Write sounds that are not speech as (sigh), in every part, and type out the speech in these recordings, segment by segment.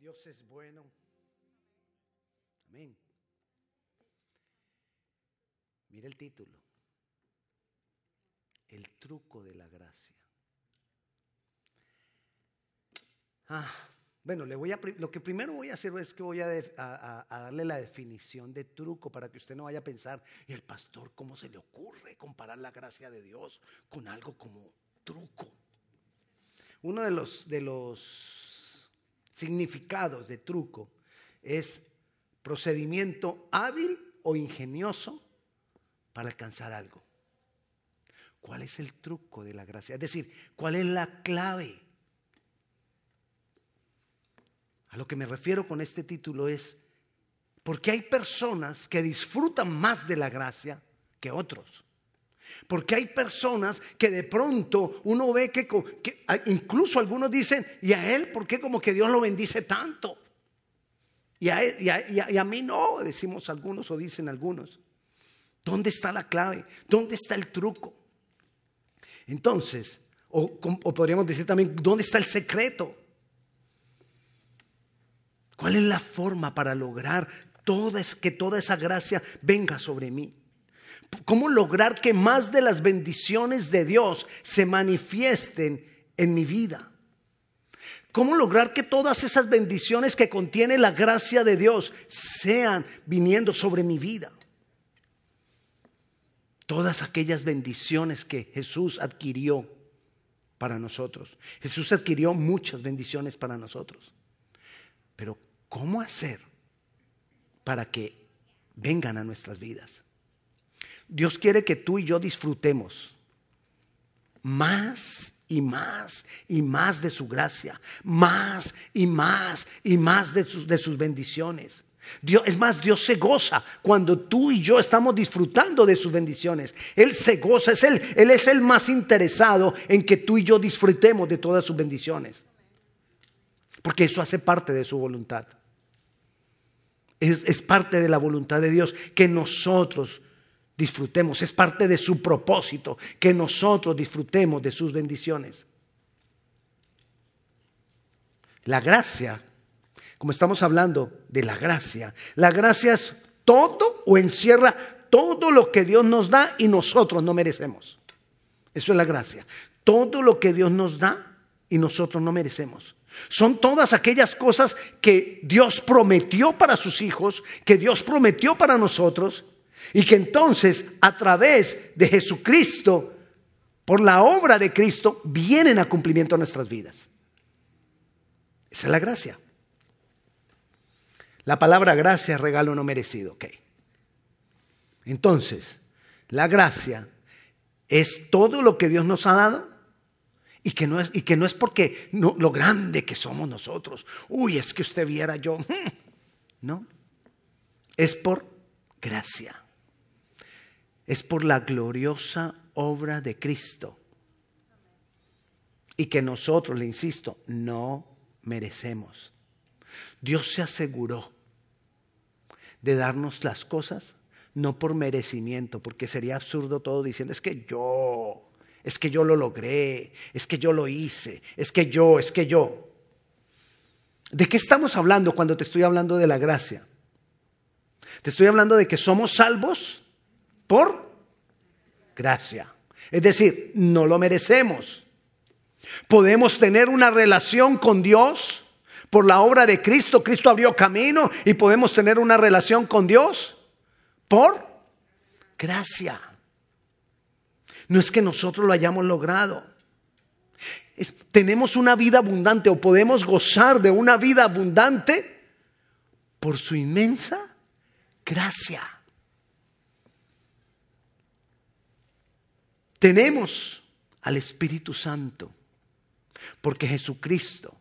Dios es bueno. Amén. Mire el título. El truco de la gracia. Ah, bueno, le voy a, lo que primero voy a hacer es que voy a, a, darle la definición de truco para que usted no vaya a pensar, ¿y el pastor cómo se le ocurre comparar la gracia de Dios con algo como truco? Uno de los, de los significados de truco es procedimiento hábil o ingenioso para alcanzar algo. ¿Cuál es el truco de la gracia? Es decir, ¿cuál es la clave? A lo que me refiero con este título es, porque hay personas que disfrutan más de la gracia que otros. Porque hay personas que de pronto uno ve que, incluso algunos dicen, ¿y a él por qué como que Dios lo bendice tanto? Y a, y a mí no, decimos algunos o dicen algunos. ¿Dónde está la clave? ¿Dónde está el truco? Entonces, o, podríamos decir también, ¿dónde está el secreto? ¿Cuál es la forma para lograr toda, que toda esa gracia venga sobre mí? ¿Cómo lograr que más de las bendiciones de Dios se manifiesten en mi vida? ¿Cómo lograr que todas esas bendiciones que contiene la gracia de Dios sean viniendo sobre mi vida? todas aquellas bendiciones que Jesús adquirió para nosotros. Jesús adquirió muchas bendiciones para nosotros. Pero ¿cómo hacer para que vengan a nuestras vidas? Dios quiere que tú y yo disfrutemos más y más y más de su gracia, más y más y más de sus, de sus bendiciones. Dios, es más, Dios se goza cuando tú y yo estamos disfrutando de sus bendiciones. Él se goza, es Él, Él es el más interesado en que tú y yo disfrutemos de todas sus bendiciones. Porque eso hace parte de su voluntad. Es, es parte de la voluntad de Dios que nosotros disfrutemos. Es parte de su propósito que nosotros disfrutemos de sus bendiciones. La gracia como estamos hablando de la gracia, la gracia es todo o encierra todo lo que Dios nos da y nosotros no merecemos. Eso es la gracia. Todo lo que Dios nos da y nosotros no merecemos. Son todas aquellas cosas que Dios prometió para sus hijos, que Dios prometió para nosotros, y que entonces a través de Jesucristo, por la obra de Cristo, vienen a cumplimiento nuestras vidas. Esa es la gracia. La palabra gracia es regalo no merecido. ok. Entonces, la gracia es todo lo que Dios nos ha dado y que no es, y que no es porque lo grande que somos nosotros. Uy, es que usted viera yo. (laughs) No, es por gracia. Es por la gloriosa obra de Cristo. Y que nosotros, le insisto, no merecemos. Dios se aseguró de darnos las cosas no por merecimiento, porque sería absurdo todo diciendo, es que yo, es que yo lo logré, es que yo lo hice, es que yo, es que yo. ¿De qué estamos hablando cuando te estoy hablando de la gracia? Te estoy hablando de que somos salvos por gracia. Es decir, no lo merecemos. Podemos tener una relación con Dios por la obra de Cristo, Cristo abrió camino y podemos tener una relación con Dios por gracia. No es que nosotros lo hayamos logrado. tenemos una vida abundante o podemos gozar de una vida abundante por su inmensa gracia. Tenemos al Espíritu Santo porque Jesucristo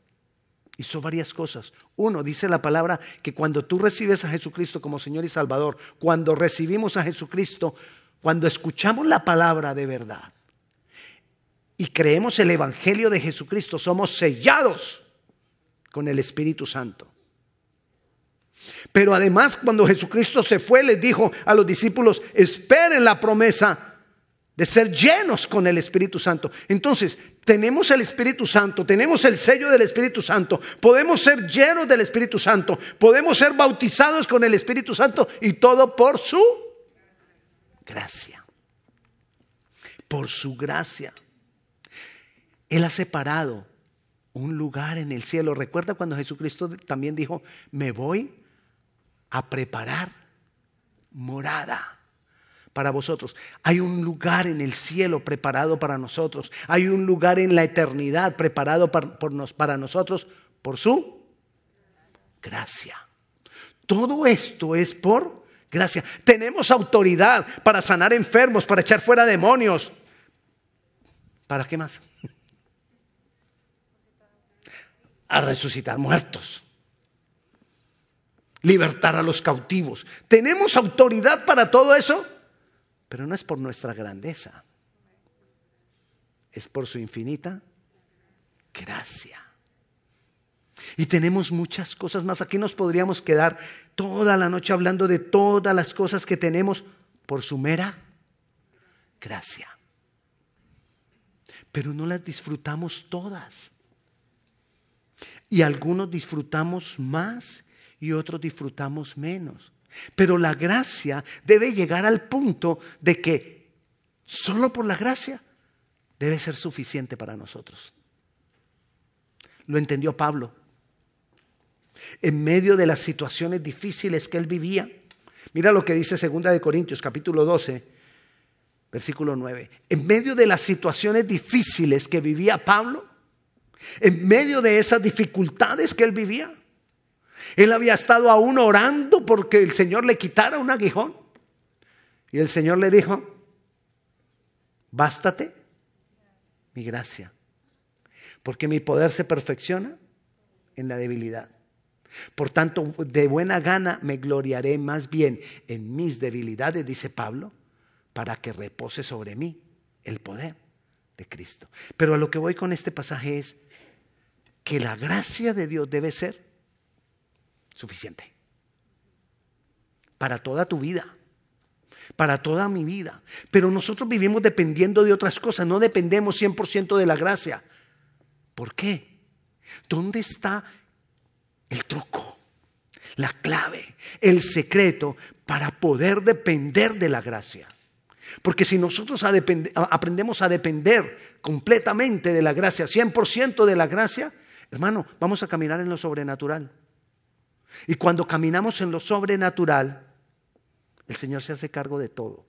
hizo varias cosas. Uno, dice la palabra que cuando tú recibes a Jesucristo como Señor y Salvador, cuando recibimos a Jesucristo, cuando escuchamos la palabra de verdad y creemos el Evangelio de Jesucristo, somos sellados con el Espíritu Santo. Pero además cuando Jesucristo se fue, les dijo a los discípulos, esperen la promesa de ser llenos con el Espíritu Santo. Entonces, tenemos el Espíritu Santo, tenemos el sello del Espíritu Santo, podemos ser llenos del Espíritu Santo, podemos ser bautizados con el Espíritu Santo y todo por su gracia. Por su gracia. Él ha separado un lugar en el cielo. Recuerda cuando Jesucristo también dijo, me voy a preparar morada para vosotros. Hay un lugar en el cielo preparado para nosotros. Hay un lugar en la eternidad preparado para, nosotros por su gracia. Todo esto es por gracia. Tenemos autoridad para sanar enfermos, para echar fuera demonios. ¿Para qué más? A resucitar muertos libertar a los cautivos. ¿Tenemos autoridad para todo eso? Pero no es por nuestra grandeza, es por su infinita gracia. Y tenemos muchas cosas más. Aquí nos podríamos quedar toda la noche hablando de todas las cosas que tenemos por su mera gracia. Pero no las disfrutamos todas. Y algunos disfrutamos más y otros disfrutamos menos. Pero la gracia debe llegar al punto de que solo por la gracia debe ser suficiente para nosotros. Lo entendió Pablo. En medio de las situaciones difíciles que él vivía, mira lo que dice 2 de Corintios capítulo 12, versículo 9. En medio de las situaciones difíciles que vivía Pablo, en medio de esas dificultades que él vivía, él había estado aún orando porque el Señor le quitara un aguijón. Y el Señor le dijo, bástate mi gracia, porque mi poder se perfecciona en la debilidad. Por tanto, de buena gana me gloriaré más bien en mis debilidades, dice Pablo, para que repose sobre mí el poder de Cristo. Pero a lo que voy con este pasaje es que la gracia de Dios debe ser suficiente. Para toda tu vida, para toda mi vida. Pero nosotros vivimos dependiendo de otras cosas, no dependemos 100% de la gracia. ¿Por qué? ¿Dónde está el truco, la clave, el secreto para poder depender de la gracia? Porque si nosotros aprendemos a depender completamente de la gracia, 100% de la gracia, hermano, vamos a caminar en lo sobrenatural. Y cuando caminamos en lo sobrenatural, el Señor se hace cargo de todo.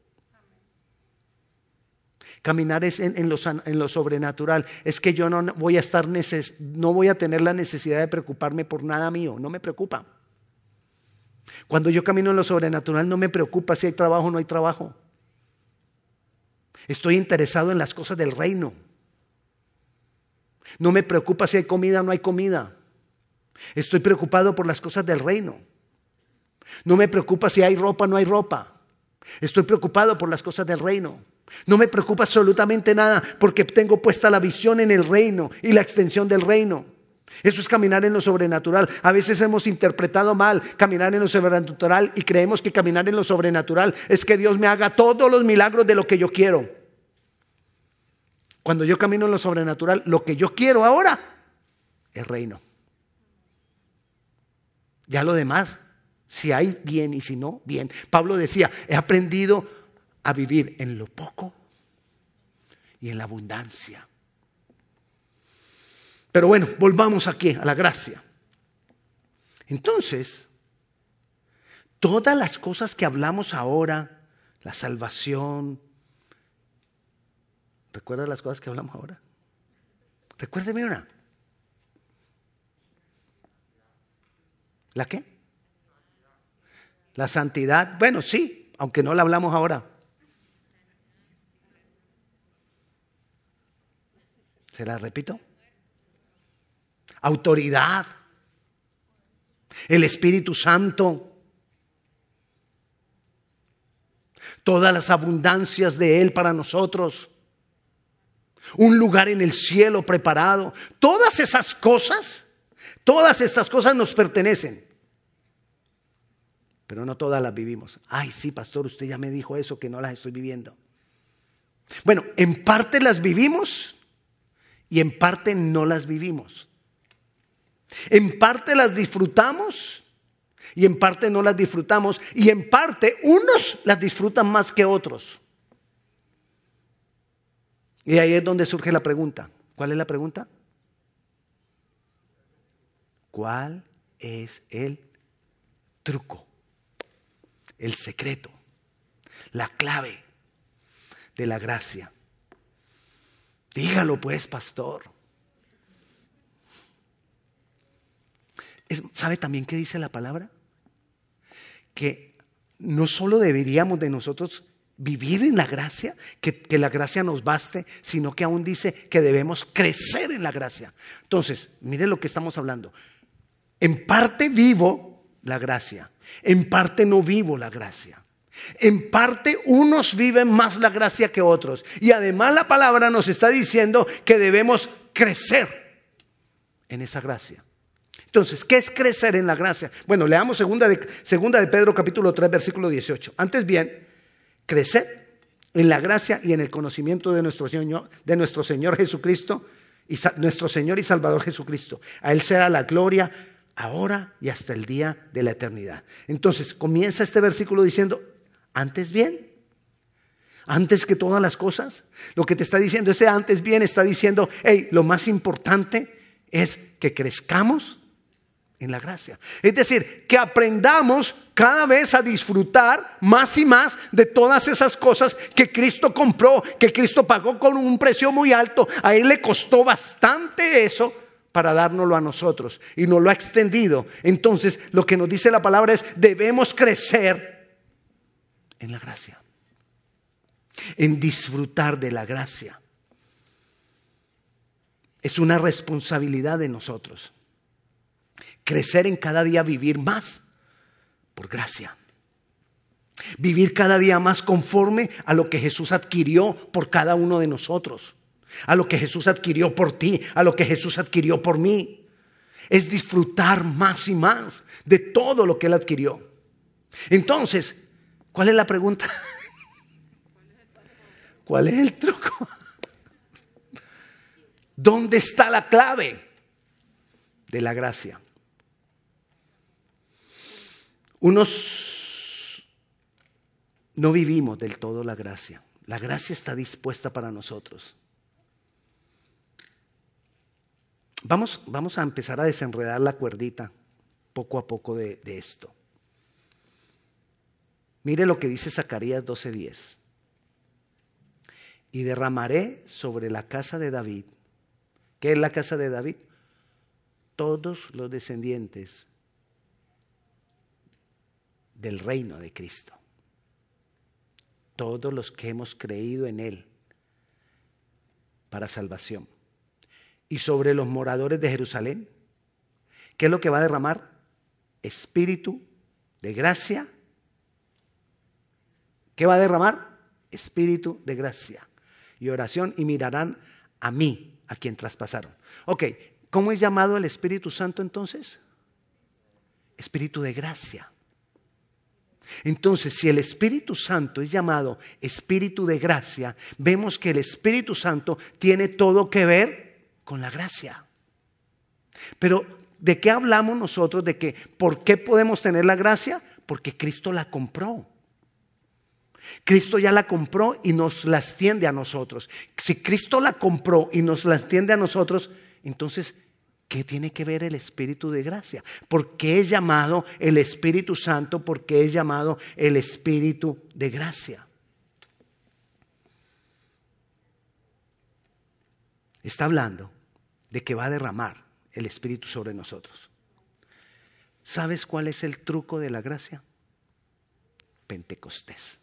Caminar es en, lo, sobrenatural. Es que yo no voy a estar no voy a tener la necesidad de preocuparme por nada mío. No me preocupa. Cuando yo camino en lo sobrenatural no me preocupa si hay trabajo o no hay trabajo. Estoy interesado en las cosas del reino. No me preocupa si hay comida o no hay comida. Estoy preocupado por las cosas del reino. No me preocupa si hay ropa o no hay ropa. Estoy preocupado por las cosas del reino. No me preocupa absolutamente nada porque tengo puesta la visión en el reino y la extensión del reino. Eso es caminar en lo sobrenatural. A veces hemos interpretado mal caminar en lo sobrenatural y creemos que caminar en lo sobrenatural es que Dios me haga todos los milagros de lo que yo quiero. Cuando yo camino en lo sobrenatural, lo que yo quiero ahora es reino. Ya lo demás, si hay bien y si no, bien. Pablo decía, he aprendido a vivir en lo poco y en la abundancia. Pero bueno, volvamos aquí a la gracia. Entonces, todas las cosas que hablamos ahora, la salvación, ¿recuerdas las cosas que hablamos ahora? Recuérdeme una. ¿La qué? La santidad. Bueno, sí, aunque no la hablamos ahora. ¿Se la repito? Autoridad. El Espíritu Santo. Todas las abundancias de Él para nosotros. Un lugar en el cielo preparado. Todas esas cosas Todas estas cosas nos pertenecen, pero no todas las vivimos. Ay, sí, pastor, usted ya me dijo eso, que no las estoy viviendo. Bueno, en parte las vivimos y en parte no las vivimos. En parte las disfrutamos y en parte no las disfrutamos y en parte unos las disfrutan más que otros. Y ahí es donde surge la pregunta. ¿Cuál es la pregunta? ¿Cuál es el truco? El secreto, la clave de la gracia. Dígalo pues, pastor. ¿Sabe también qué dice la palabra? Que no solo deberíamos de nosotros vivir en la gracia, que, que, la gracia nos baste, sino que aún dice que debemos crecer en la gracia. Entonces, mire lo que estamos hablando. En parte vivo la gracia, en parte no vivo la gracia. En parte unos viven más la gracia que otros. Y además la palabra nos está diciendo que debemos crecer en esa gracia. Entonces, ¿qué es crecer en la gracia? Bueno, leamos segunda de, segunda de Pedro capítulo 3 versículo 18. Antes bien, crecer en la gracia y en el conocimiento de nuestro Señor, de nuestro Señor Jesucristo, y nuestro Señor y Salvador Jesucristo. A Él será la gloria ahora y hasta el día de la eternidad. Entonces, comienza este versículo diciendo, antes bien, antes que todas las cosas, lo que te está diciendo ese antes bien está diciendo, hey, lo más importante es que crezcamos en la gracia. Es decir, que aprendamos cada vez a disfrutar más y más de todas esas cosas que Cristo compró, que Cristo pagó con un precio muy alto. A Él le costó bastante eso para dárnoslo a nosotros y nos lo ha extendido. Entonces, lo que nos dice la palabra es, debemos crecer en la gracia, en disfrutar de la gracia. Es una responsabilidad de nosotros crecer en cada día, vivir más por gracia. Vivir cada día más conforme a lo que Jesús adquirió por cada uno de nosotros, a lo que Jesús adquirió por ti, a lo que Jesús adquirió por mí. Es disfrutar más y más de todo lo que Él adquirió. Entonces, ¿cuál es la pregunta? (laughs) ¿Cuál es el truco? (laughs) ¿Dónde está la clave de la gracia? Unos no vivimos del todo la gracia. La gracia está dispuesta para nosotros. Vamos, vamos a empezar a desenredar la cuerdita poco a poco de, de esto. Mire lo que dice Zacarías 12:10. Y derramaré sobre la casa de David. ¿Qué es la casa de David? Todos los descendientes del reino de Cristo. Todos los que hemos creído en Él para salvación. Y sobre los moradores de Jerusalén, ¿qué es lo que va a derramar? Espíritu de gracia. ¿Qué va a derramar? Espíritu de gracia y oración y mirarán a mí, a quien traspasaron. Ok, ¿cómo es llamado el Espíritu Santo entonces? Espíritu de gracia. Entonces, si el Espíritu Santo es llamado Espíritu de gracia, vemos que el Espíritu Santo tiene todo que ver con la gracia. Pero, ¿de qué hablamos nosotros? De que, ¿por qué podemos tener la gracia? Porque Cristo la compró. Cristo ya la compró y nos la extiende a nosotros. Si Cristo la compró y nos la extiende a nosotros, entonces ¿Qué tiene que ver el Espíritu de gracia? ¿Por qué es llamado el Espíritu Santo? ¿Por qué es llamado el Espíritu de gracia? Está hablando de que va a derramar el Espíritu sobre nosotros. ¿Sabes cuál es el truco de la gracia? Pentecostés.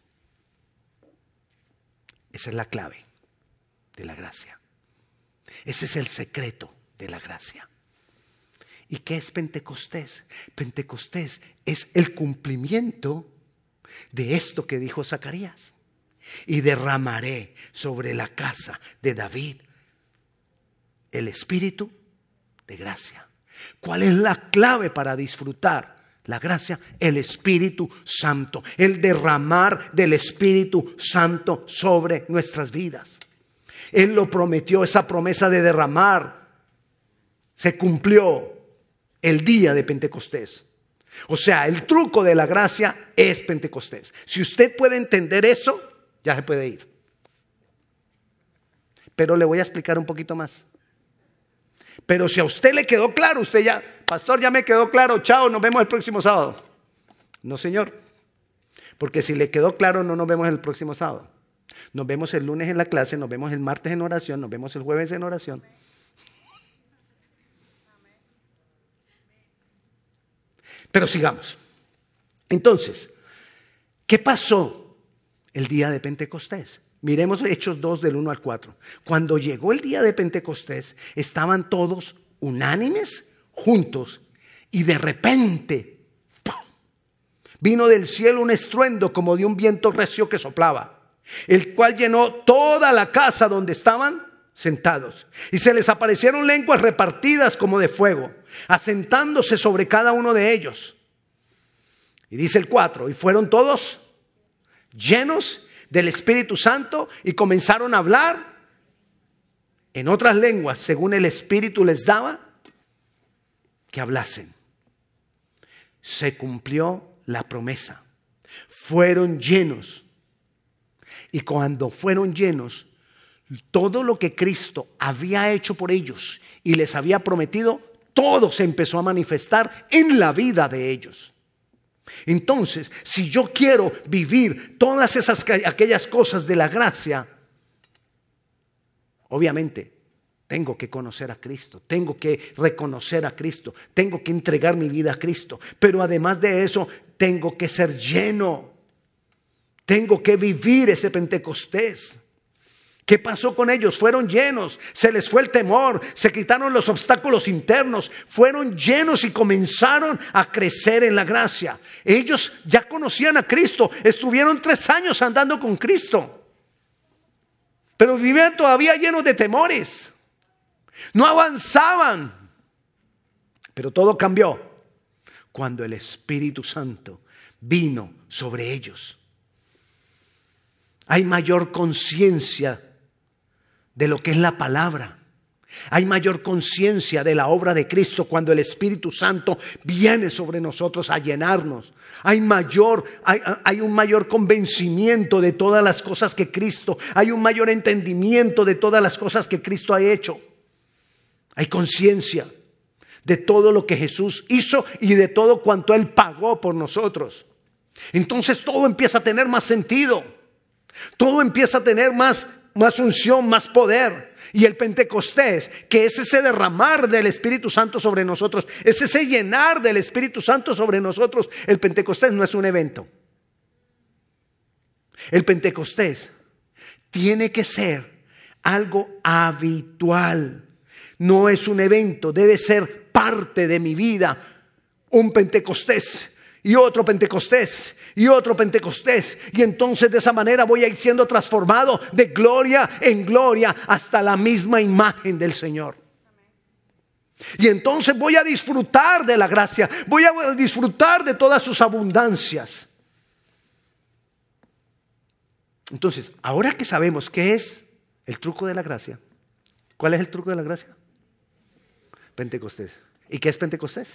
Esa es la clave de la gracia. Ese es el secreto de la gracia. ¿Y qué es Pentecostés? Pentecostés es el cumplimiento de esto que dijo Zacarías. Y derramaré sobre la casa de David el espíritu de gracia. ¿Cuál es la clave para disfrutar la gracia? El Espíritu Santo, el derramar del Espíritu Santo sobre nuestras vidas. Él lo prometió, esa promesa de derramar se cumplió el día de Pentecostés. O sea, el truco de la gracia es Pentecostés. Si usted puede entender eso, ya se puede ir. Pero le voy a explicar un poquito más. Pero si a usted le quedó claro, usted ya, pastor, ya me quedó claro, chao, nos vemos el próximo sábado. No, señor. Porque si le quedó claro, no nos vemos el próximo sábado. Nos vemos el lunes en la clase, nos vemos el martes en oración, nos vemos el jueves en oración. Pero sigamos. Entonces, ¿qué pasó el día de Pentecostés? Miremos Hechos 2 del 1 al 4. Cuando llegó el día de Pentecostés, estaban todos unánimes, juntos, y de repente vino del cielo un estruendo como de un viento recio que soplaba, el cual llenó toda la casa donde estaban sentados. Y se les aparecieron lenguas repartidas como de fuego, asentándose sobre cada uno de ellos. Y dice el 4, y fueron todos llenos del Espíritu Santo y comenzaron a hablar en otras lenguas, según el Espíritu les daba, que hablasen. Se cumplió la promesa. Fueron llenos. Y cuando fueron llenos, todo lo que Cristo había hecho por ellos y les había prometido, todo se empezó a manifestar en la vida de ellos. Entonces, si yo quiero vivir todas esas aquellas cosas de la gracia, obviamente tengo que conocer a Cristo, tengo que reconocer a Cristo, tengo que entregar mi vida a Cristo, pero además de eso, tengo que ser lleno. Tengo que vivir ese Pentecostés. ¿Qué pasó con ellos? Fueron llenos, se les fue el temor, se quitaron los obstáculos internos, fueron llenos y comenzaron a crecer en la gracia. Ellos ya conocían a Cristo, estuvieron tres años andando con Cristo, pero vivían todavía llenos de temores, no avanzaban. Pero todo cambió cuando el Espíritu Santo vino sobre ellos. Hay mayor conciencia de lo que es la palabra. Hay mayor conciencia de la obra de Cristo cuando el Espíritu Santo viene sobre nosotros a llenarnos. Hay mayor, hay, hay, un mayor convencimiento de todas las cosas que Cristo, hay un mayor entendimiento de todas las cosas que Cristo ha hecho. Hay conciencia de todo lo que Jesús hizo y de todo cuanto Él pagó por nosotros. Entonces todo empieza a tener más sentido. Todo empieza a tener más más unción, más poder. Y el Pentecostés, que es ese derramar del Espíritu Santo sobre nosotros, es ese llenar del Espíritu Santo sobre nosotros. El Pentecostés no es un evento. El Pentecostés tiene que ser algo habitual. No es un evento, debe ser parte de mi vida. Un Pentecostés y otro Pentecostés y otro Pentecostés. Y entonces de esa manera voy a ir siendo transformado de gloria en gloria hasta la misma imagen del Señor. Y entonces voy a disfrutar de la gracia, voy a disfrutar de todas sus abundancias. Entonces, ahora que sabemos qué es el truco de la gracia, ¿cuál es el truco de la gracia? Pentecostés. ¿Y qué es Pentecostés?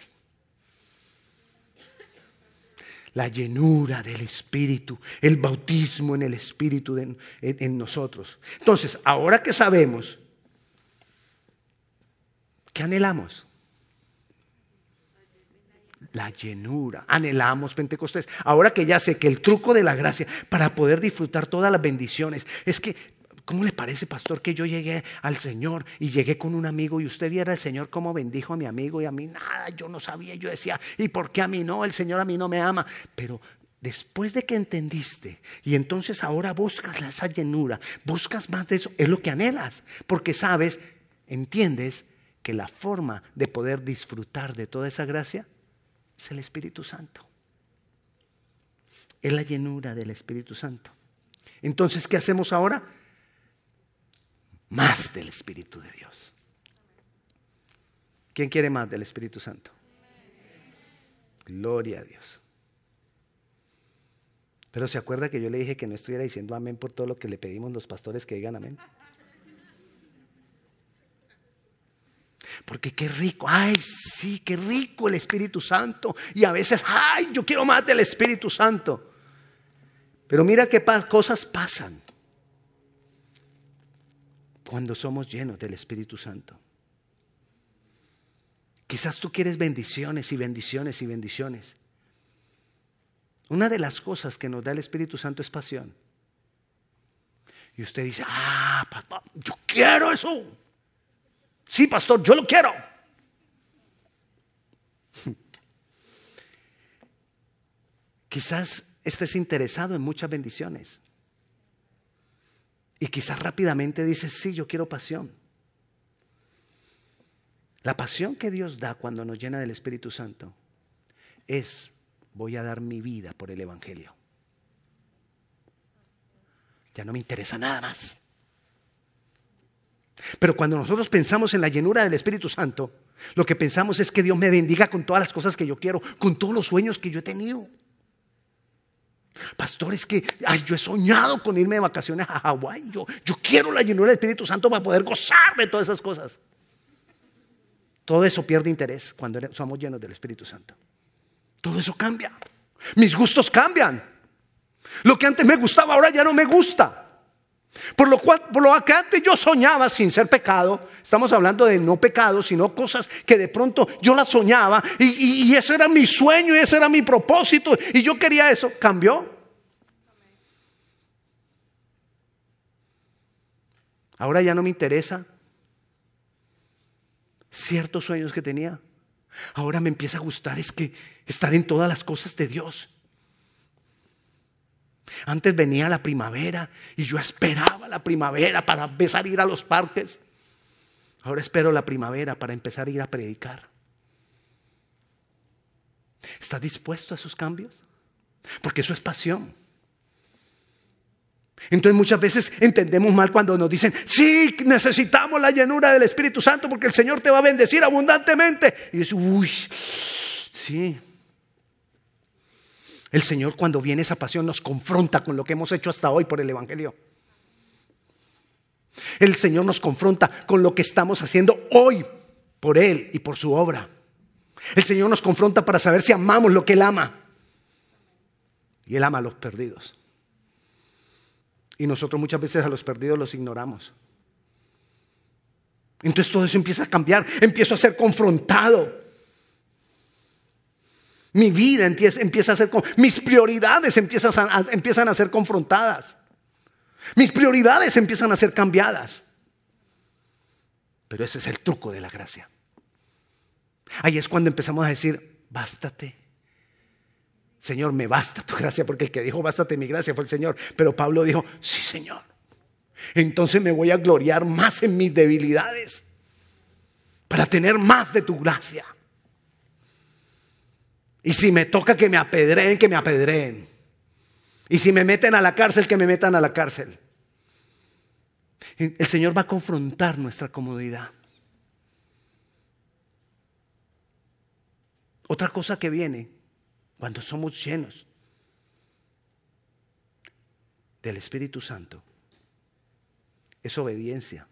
La llenura del Espíritu, el bautismo en el Espíritu en, nosotros. Entonces, ahora que sabemos, ¿qué anhelamos? La llenura, anhelamos Pentecostés. Ahora que ya sé que el truco de la gracia para poder disfrutar todas las bendiciones es que ¿Cómo le parece, pastor, que yo llegué al Señor y llegué con un amigo y usted viera al Señor cómo bendijo a mi amigo y a mí nada, yo no sabía, yo decía, ¿y por qué a mí no? El Señor a mí no me ama. Pero después de que entendiste y entonces ahora buscas esa llenura, buscas más de eso, es lo que anhelas, porque sabes, entiendes que la forma de poder disfrutar de toda esa gracia es el Espíritu Santo. Es la llenura del Espíritu Santo. Entonces, ¿qué hacemos ahora? más del Espíritu de Dios. ¿Quién quiere más del Espíritu Santo? Gloria a Dios. Pero se acuerda que yo le dije que no estuviera diciendo amén por todo lo que le pedimos los pastores que digan amén. Porque qué rico, ay, sí, qué rico el Espíritu Santo. Y a veces, ay, yo quiero más del Espíritu Santo. Pero mira qué cosas pasan cuando somos llenos del Espíritu Santo. Quizás tú quieres bendiciones y bendiciones y bendiciones. Una de las cosas que nos da el Espíritu Santo es pasión. Y usted dice, ah, papá, yo quiero eso. Sí, pastor, yo lo quiero. (laughs) Quizás estés interesado en muchas bendiciones. Y quizás rápidamente dices, sí, yo quiero pasión. La pasión que Dios da cuando nos llena del Espíritu Santo es, voy a dar mi vida por el Evangelio. Ya no me interesa nada más. Pero cuando nosotros pensamos en la llenura del Espíritu Santo, lo que pensamos es que Dios me bendiga con todas las cosas que yo quiero, con todos los sueños que yo he tenido. Pastor, es que ay, yo he soñado con irme de vacaciones a Hawái. Yo, yo quiero la llenura del Espíritu Santo para poder gozar de todas esas cosas. Todo eso pierde interés cuando somos llenos del Espíritu Santo. Todo eso cambia. Mis gustos cambian. Lo que antes me gustaba ahora ya no me gusta. Por lo cual, por lo que antes yo soñaba sin ser pecado, estamos hablando de no pecado, sino cosas que de pronto yo las soñaba y, y ese era mi sueño y ese era mi propósito y yo quería eso, cambió. Ahora ya no me interesa ciertos sueños que tenía. Ahora me empieza a gustar es que estar en todas las cosas de Dios. Antes venía la primavera y yo esperaba la primavera para empezar a ir a los parques. Ahora espero la primavera para empezar a ir a predicar. ¿Estás dispuesto a esos cambios? Porque eso es pasión. Entonces muchas veces entendemos mal cuando nos dicen, sí, necesitamos la llenura del Espíritu Santo porque el Señor te va a bendecir abundantemente. Y dices, uy, sí. El Señor cuando viene esa pasión nos confronta con lo que hemos hecho hasta hoy por el Evangelio. El Señor nos confronta con lo que estamos haciendo hoy por Él y por su obra. El Señor nos confronta para saber si amamos lo que Él ama. Y Él ama a los perdidos. Y nosotros muchas veces a los perdidos los ignoramos. Entonces todo eso empieza a cambiar, empiezo a ser confrontado. Mi vida empieza a ser, mis prioridades empiezan a, empiezan a ser confrontadas. Mis prioridades empiezan a ser cambiadas. Pero ese es el truco de la gracia. Ahí es cuando empezamos a decir, bástate. Señor, me basta tu gracia, porque el que dijo, bástate mi gracia fue el Señor. Pero Pablo dijo, sí, Señor. Entonces me voy a gloriar más en mis debilidades para tener más de tu gracia. Y si me toca que me apedreen, que me apedreen. Y si me meten a la cárcel, que me metan a la cárcel. El Señor va a confrontar nuestra comodidad. Otra cosa que viene cuando somos llenos del Espíritu Santo es obediencia.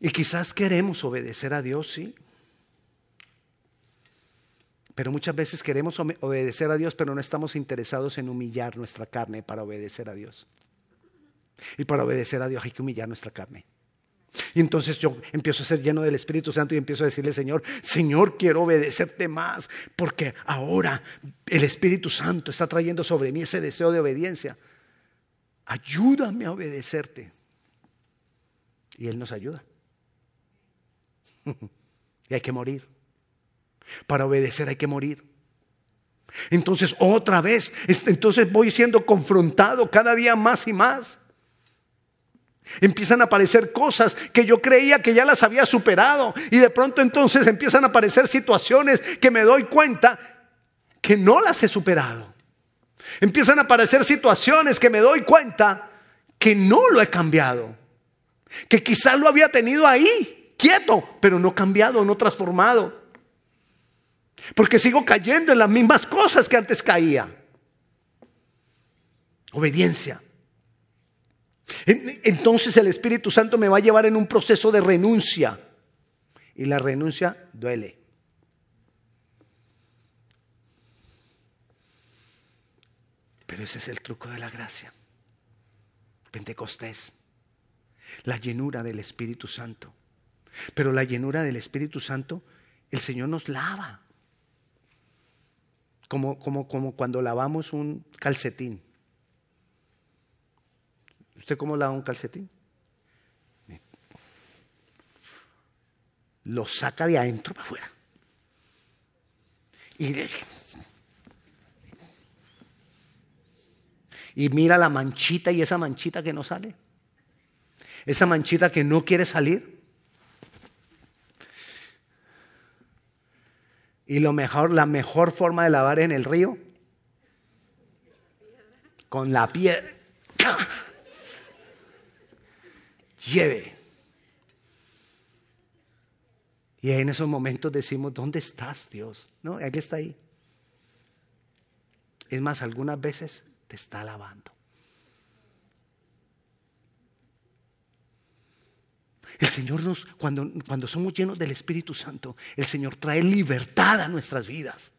Y quizás queremos obedecer a Dios, sí. Pero muchas veces queremos obedecer a Dios, pero no estamos interesados en humillar nuestra carne para obedecer a Dios. Y para obedecer a Dios hay que humillar nuestra carne. Y entonces yo empiezo a ser lleno del Espíritu Santo y empiezo a decirle, Señor, Señor, quiero obedecerte más, porque ahora el Espíritu Santo está trayendo sobre mí ese deseo de obediencia. Ayúdame a obedecerte. Y Él nos ayuda. (laughs) y hay que morir. Para obedecer hay que morir. Entonces otra vez, entonces voy siendo confrontado cada día más y más. Empiezan a aparecer cosas que yo creía que ya las había superado y de pronto entonces empiezan a aparecer situaciones que me doy cuenta que no las he superado. Empiezan a aparecer situaciones que me doy cuenta que no lo he cambiado. Que quizás lo había tenido ahí, quieto, pero no cambiado, no transformado. Porque sigo cayendo en las mismas cosas que antes caía. Obediencia. Entonces el Espíritu Santo me va a llevar en un proceso de renuncia. Y la renuncia duele. Pero ese es el truco de la gracia. Pentecostés. La llenura del Espíritu Santo. Pero la llenura del Espíritu Santo, el Señor nos lava. Como, como, como cuando lavamos un calcetín. ¿Usted cómo lava un calcetín? Lo saca de adentro para afuera. Y, y mira la manchita y esa manchita que no sale. Esa manchita que no quiere salir. Y lo mejor, la mejor forma de lavar en el río, con la piedra. Lleve. Y en esos momentos decimos, ¿dónde estás, Dios? No, Él está ahí. Es más, algunas veces te está lavando. El Señor nos, cuando, cuando somos llenos del Espíritu Santo, el Señor trae libertad a nuestras vidas.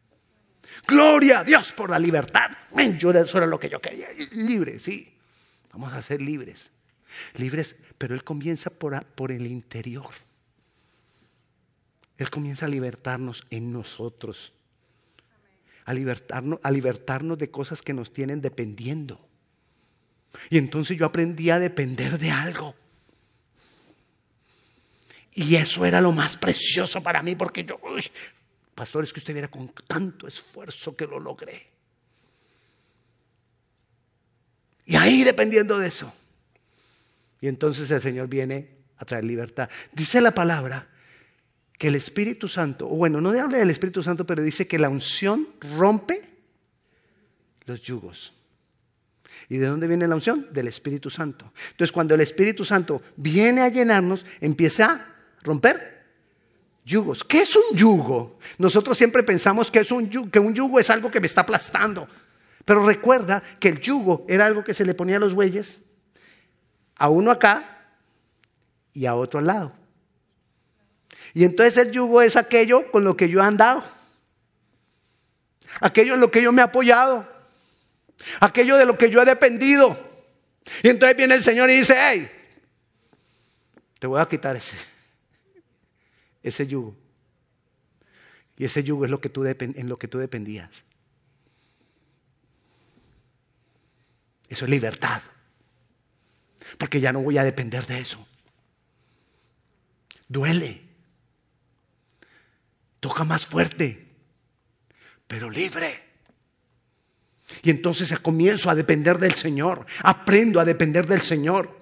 Gloria a Dios por la libertad. Yo eso era lo que yo quería. Libre, sí. Vamos a ser libres. Libres, pero Él comienza por, por el interior. Él comienza a libertarnos en nosotros. A libertarnos, a libertarnos de cosas que nos tienen dependiendo. Y entonces yo aprendí a depender de algo. Y eso era lo más precioso para mí porque yo, pastor, es que usted viera con tanto esfuerzo que lo logré. Y ahí dependiendo de eso. Y entonces el Señor viene a traer libertad. Dice la palabra que el Espíritu Santo, bueno, no habla del Espíritu Santo, pero dice que la unción rompe los yugos. ¿Y de dónde viene la unción? Del Espíritu Santo. Entonces, cuando el Espíritu Santo viene a llenarnos, empieza romper yugos. ¿Qué es un yugo? Nosotros siempre pensamos que, es un yugo, que un yugo es algo que me está aplastando. Pero recuerda que el yugo era algo que se le ponía a los bueyes, a uno acá y a otro al lado. Y entonces el yugo es aquello con lo que yo he andado, aquello en lo que yo me he apoyado, aquello de lo que yo he dependido. Y entonces viene el Señor y dice, hey, te voy a quitar ese ese yugo. Y ese yugo es lo que tú en lo que tú dependías. Eso es libertad. Porque ya no voy a depender de eso. Duele. Toca más fuerte. Pero libre. Y entonces comienzo a depender del Señor. Aprendo a depender del Señor.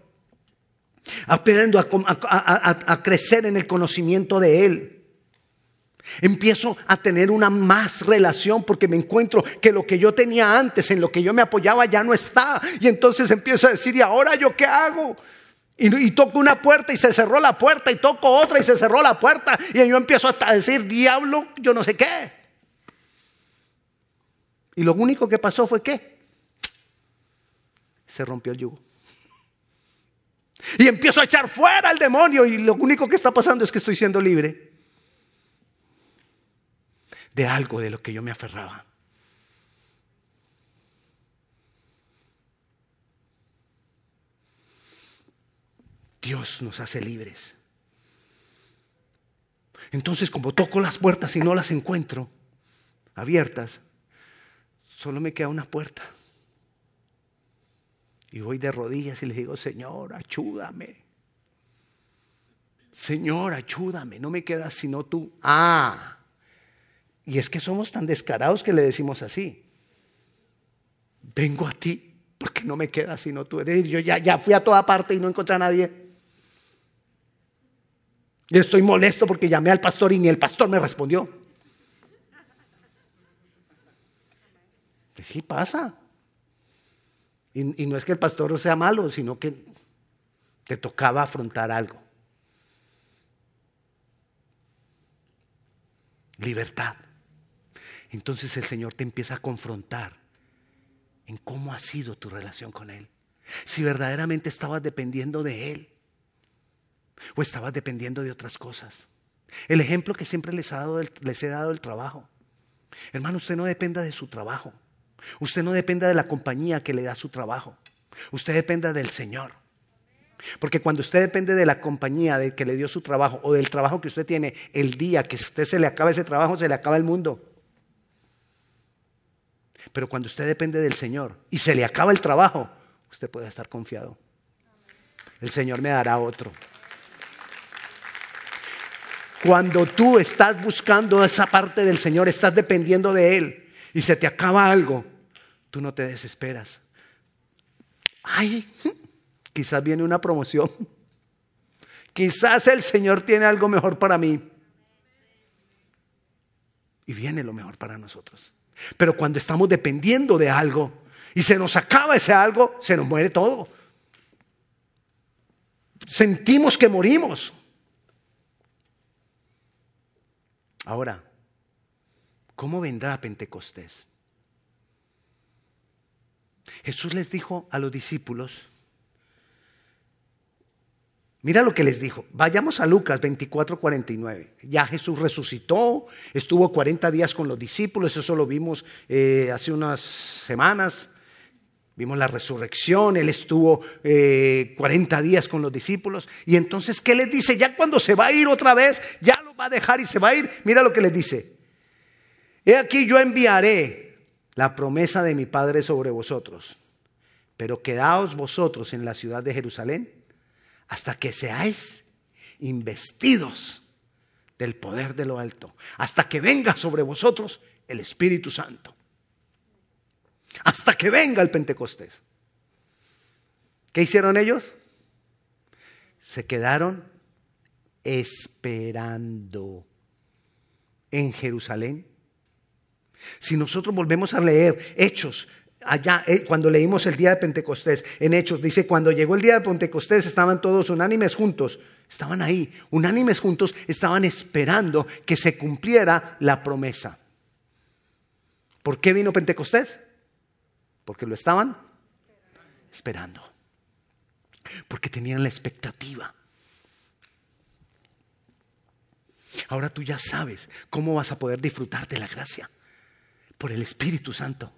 Aprendo a, crecer en el conocimiento de Él. Empiezo a tener una más relación porque me encuentro que lo que yo tenía antes, en lo que yo me apoyaba, ya no está. Y entonces empiezo a decir, ¿y ahora yo qué hago? Y, toco una puerta y se cerró la puerta, y toco otra y se cerró la puerta. Y yo empiezo a decir, diablo, yo no sé qué. Y lo único que pasó fue que se rompió el yugo. Y empiezo a echar fuera al demonio y lo único que está pasando es que estoy siendo libre de algo de lo que yo me aferraba. Dios nos hace libres. Entonces, como toco las puertas y no las encuentro abiertas, solo me queda una puerta. Y voy de rodillas y le digo, Señor, ayúdame. Señor, ayúdame. No me queda sino tú. Ah. Y es que somos tan descarados que le decimos así. Vengo a ti porque no me queda sino tú. Yo ya, ya fui a toda parte y no encontré a nadie. Y estoy molesto porque llamé al pastor y ni el pastor me respondió. Sí pasa. Y, no es que el pastor sea malo, sino que te tocaba afrontar algo. Libertad. Entonces el Señor te empieza a confrontar en cómo ha sido tu relación con Él. Si verdaderamente estabas dependiendo de Él o estabas dependiendo de otras cosas. El ejemplo que siempre les, ha dado, les he dado el trabajo. Hermano, usted no dependa de su trabajo. Usted no dependa de la compañía que le da su trabajo. Usted dependa del Señor. Porque cuando usted depende de la compañía de que le dio su trabajo o del trabajo que usted tiene, el día que usted se le acaba ese trabajo, se le acaba el mundo. Pero cuando usted depende del Señor y se le acaba el trabajo, usted puede estar confiado. El Señor me dará otro. Cuando tú estás buscando esa parte del Señor, estás dependiendo de Él y se te acaba algo, tú no te desesperas. Ay, quizás viene una promoción. Quizás el Señor tiene algo mejor para mí. Y viene lo mejor para nosotros. Pero cuando estamos dependiendo de algo y se nos acaba ese algo, se nos muere todo. Sentimos que morimos. Ahora, ¿cómo vendrá Pentecostés? Jesús les dijo a los discípulos, Mira lo que les dijo. Vayamos a Lucas 24, 49. Ya Jesús resucitó, estuvo 40 días con los discípulos, eso lo vimos eh, hace unas semanas. Vimos la resurrección, Él estuvo 40 eh, días con los discípulos. Y entonces, ¿qué les dice? Ya cuando se va a ir otra vez, ya lo va a dejar y se va a ir. Mira lo que les dice. He aquí yo enviaré la promesa de mi Padre sobre vosotros. Pero quedaos vosotros en la ciudad de Jerusalén hasta que seáis investidos del poder de lo alto, hasta que venga sobre vosotros el Espíritu Santo, hasta que venga el Pentecostés. ¿Qué hicieron ellos? Se quedaron esperando en Jerusalén. Si nosotros volvemos a leer Hechos allá, eh, cuando leímos el día de Pentecostés, en Hechos, dice, cuando llegó el día de Pentecostés estaban todos unánimes juntos, estaban ahí, unánimes juntos, estaban esperando que se cumpliera la promesa. ¿Por qué vino Pentecostés? Porque lo estaban esperando. Porque tenían la expectativa. Ahora tú ya sabes cómo vas a poder disfrutar de la gracia por el Espíritu Santo.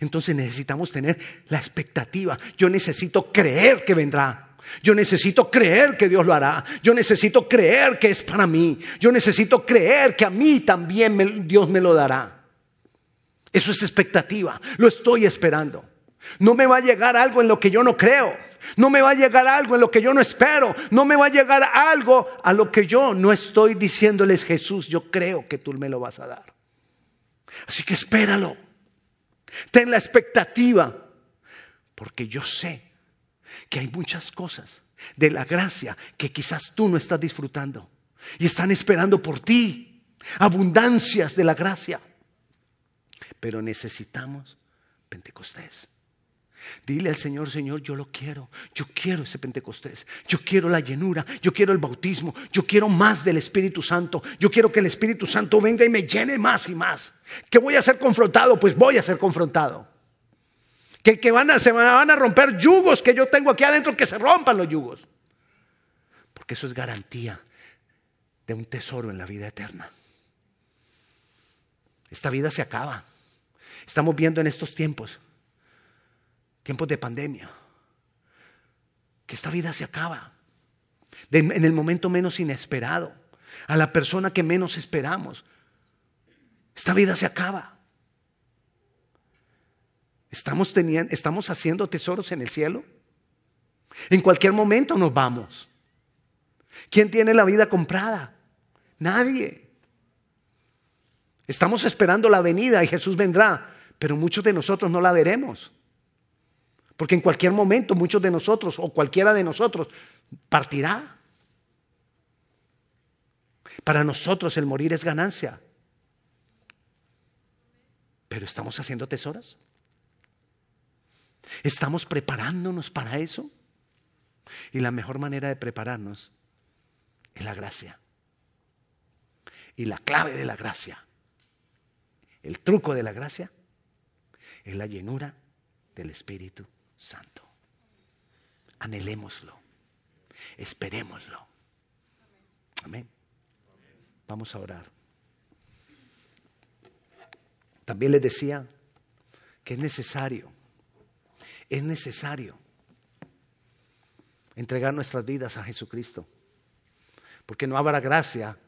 Entonces necesitamos tener la expectativa. Yo necesito creer que vendrá. Yo necesito creer que Dios lo hará. Yo necesito creer que es para mí. Yo necesito creer que a mí también Dios me lo dará. Eso es expectativa. Lo estoy esperando. No me va a llegar algo en lo que yo no creo. No me va a llegar algo en lo que yo no espero. No me va a llegar algo a lo que yo no estoy diciéndoles Jesús. Yo creo que tú me lo vas a dar. Así que espéralo. Ten la expectativa, porque yo sé que hay muchas cosas de la gracia que quizás tú no estás disfrutando y están esperando por ti, abundancias de la gracia. Pero necesitamos Pentecostés. Dile al Señor, Señor, yo lo quiero. Yo quiero ese Pentecostés. Yo quiero la llenura. Yo quiero el bautismo. Yo quiero más del Espíritu Santo. Yo quiero que el Espíritu Santo venga y me llene más y más. ¿Que voy a ser confrontado? Pues voy a ser confrontado. Que, que van a, se van a romper yugos que yo tengo aquí adentro, que se rompan los yugos. Porque eso es garantía de un tesoro en la vida eterna. Esta vida se acaba. Estamos viendo en estos tiempos tiempos de pandemia, que esta vida se acaba, en el momento menos inesperado, a la persona que menos esperamos. Esta vida se acaba. ¿Estamos, teniendo, ¿Estamos haciendo tesoros en el cielo? En cualquier momento nos vamos. ¿Quién tiene la vida comprada? Nadie. Estamos esperando la venida y Jesús vendrá, pero muchos de nosotros no la veremos. Porque en cualquier momento muchos de nosotros o cualquiera de nosotros partirá. Para nosotros el morir es ganancia. Pero estamos haciendo tesoros. Estamos preparándonos para eso. Y la mejor manera de prepararnos es la gracia. Y la clave de la gracia, el truco de la gracia, es la llenura del Espíritu Santo. Anhelémoslo. Esperémoslo. Amén. Vamos a orar. También les decía que es necesario, es necesario entregar nuestras vidas a Jesucristo. Porque no habrá gracia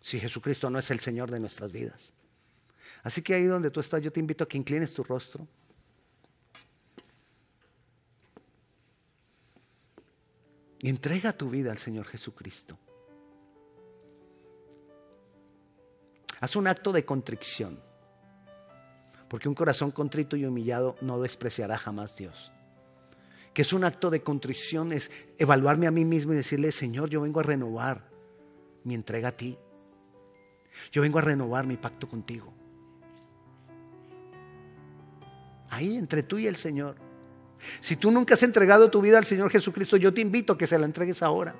si Jesucristo no es el Señor de nuestras vidas. Así que ahí donde tú estás, yo te invito a que inclines tu rostro. Y entrega tu vida al Señor Jesucristo. Haz un acto de contrición. Porque un corazón contrito y humillado no despreciará jamás Dios. Que es un acto de contrición, es evaluarme a mí mismo y decirle, Señor, yo vengo a renovar mi entrega a ti. Yo vengo a renovar mi pacto contigo. Ahí entre tú y el Señor. Si tú nunca has entregado tu vida al Señor Jesucristo, yo te invito a que se la entregues ahora.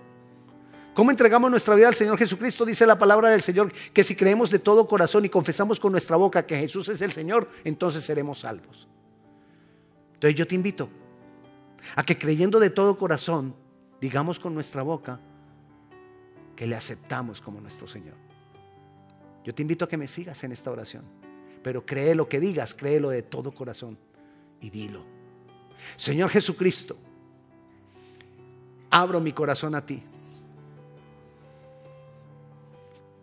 ¿Cómo entregamos nuestra vida al Señor Jesucristo? Dice la palabra del Señor que si creemos de todo corazón y confesamos con nuestra boca que Jesús es el Señor, entonces seremos salvos. Entonces yo te invito a que creyendo de todo corazón, digamos con nuestra boca que le aceptamos como nuestro Señor. Yo te invito a que me sigas en esta oración, pero cree lo que digas, créelo de todo corazón y dilo. Señor Jesucristo, abro mi corazón a ti.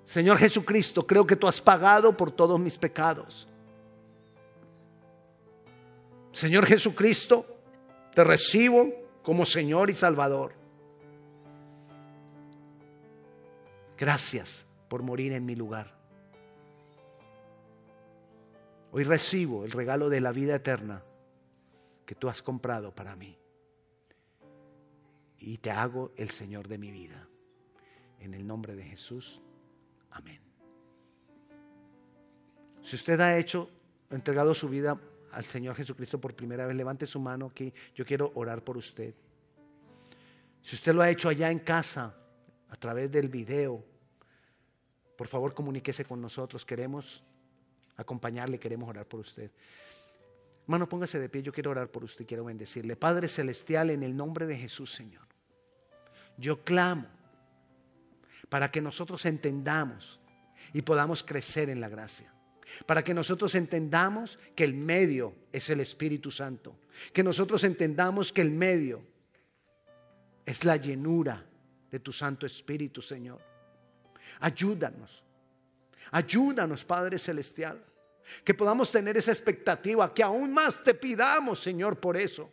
Señor Jesucristo, creo que tú has pagado por todos mis pecados. Señor Jesucristo, te recibo como Señor y Salvador. Gracias por morir en mi lugar. Hoy recibo el regalo de la vida eterna que tú has comprado para mí. Y te hago el Señor de mi vida. En el nombre de Jesús. Amén. Si usted ha hecho, entregado su vida al Señor Jesucristo por primera vez, levante su mano aquí. Yo quiero orar por usted. Si usted lo ha hecho allá en casa, a través del video, por favor comuníquese con nosotros. Queremos acompañarle, queremos orar por usted. Hermano, póngase de pie, yo quiero orar por usted, quiero bendecirle. Padre Celestial, en el nombre de Jesús, Señor, yo clamo para que nosotros entendamos y podamos crecer en la gracia. Para que nosotros entendamos que el medio es el Espíritu Santo. Que nosotros entendamos que el medio es la llenura de tu Santo Espíritu, Señor. Ayúdanos. Ayúdanos, Padre Celestial. Que podamos tener esa expectativa, que aún más te pidamos, Señor, por eso.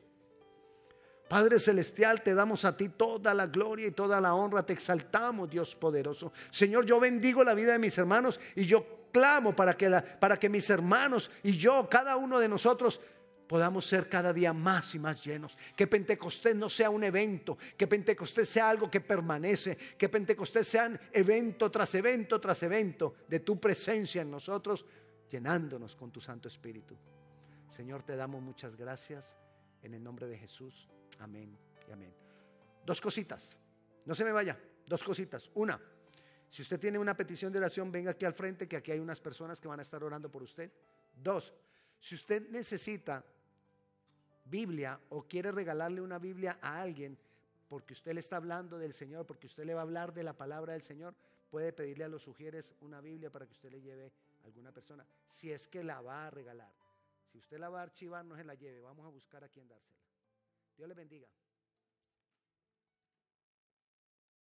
Padre Celestial, te damos a ti toda la gloria y toda la honra, te exaltamos, Dios poderoso. Señor, yo bendigo la vida de mis hermanos y yo clamo para que, para que mis hermanos y yo, cada uno de nosotros, podamos ser cada día más y más llenos. Que Pentecostés no sea un evento, que Pentecostés sea algo que permanece, que Pentecostés sea evento tras evento tras evento de tu presencia en nosotros, llenándonos con tu Santo Espíritu. Señor, te damos muchas gracias en el nombre de Jesús. Amén y amén. Dos cositas. No se me vaya. Dos cositas. Una, si usted tiene una petición de oración, venga aquí al frente, que aquí hay unas personas que van a estar orando por usted. Dos, si usted necesita Biblia o quiere regalarle una Biblia a alguien porque usted le está hablando del Señor, porque usted le va a hablar de la palabra del Señor, puede pedirle a los sugieres una Biblia para que usted le lleve alguna persona, si es que la va a regalar. Si usted la va a archivar, no se la lleve, vamos a buscar a quién dársela. Dios le bendiga.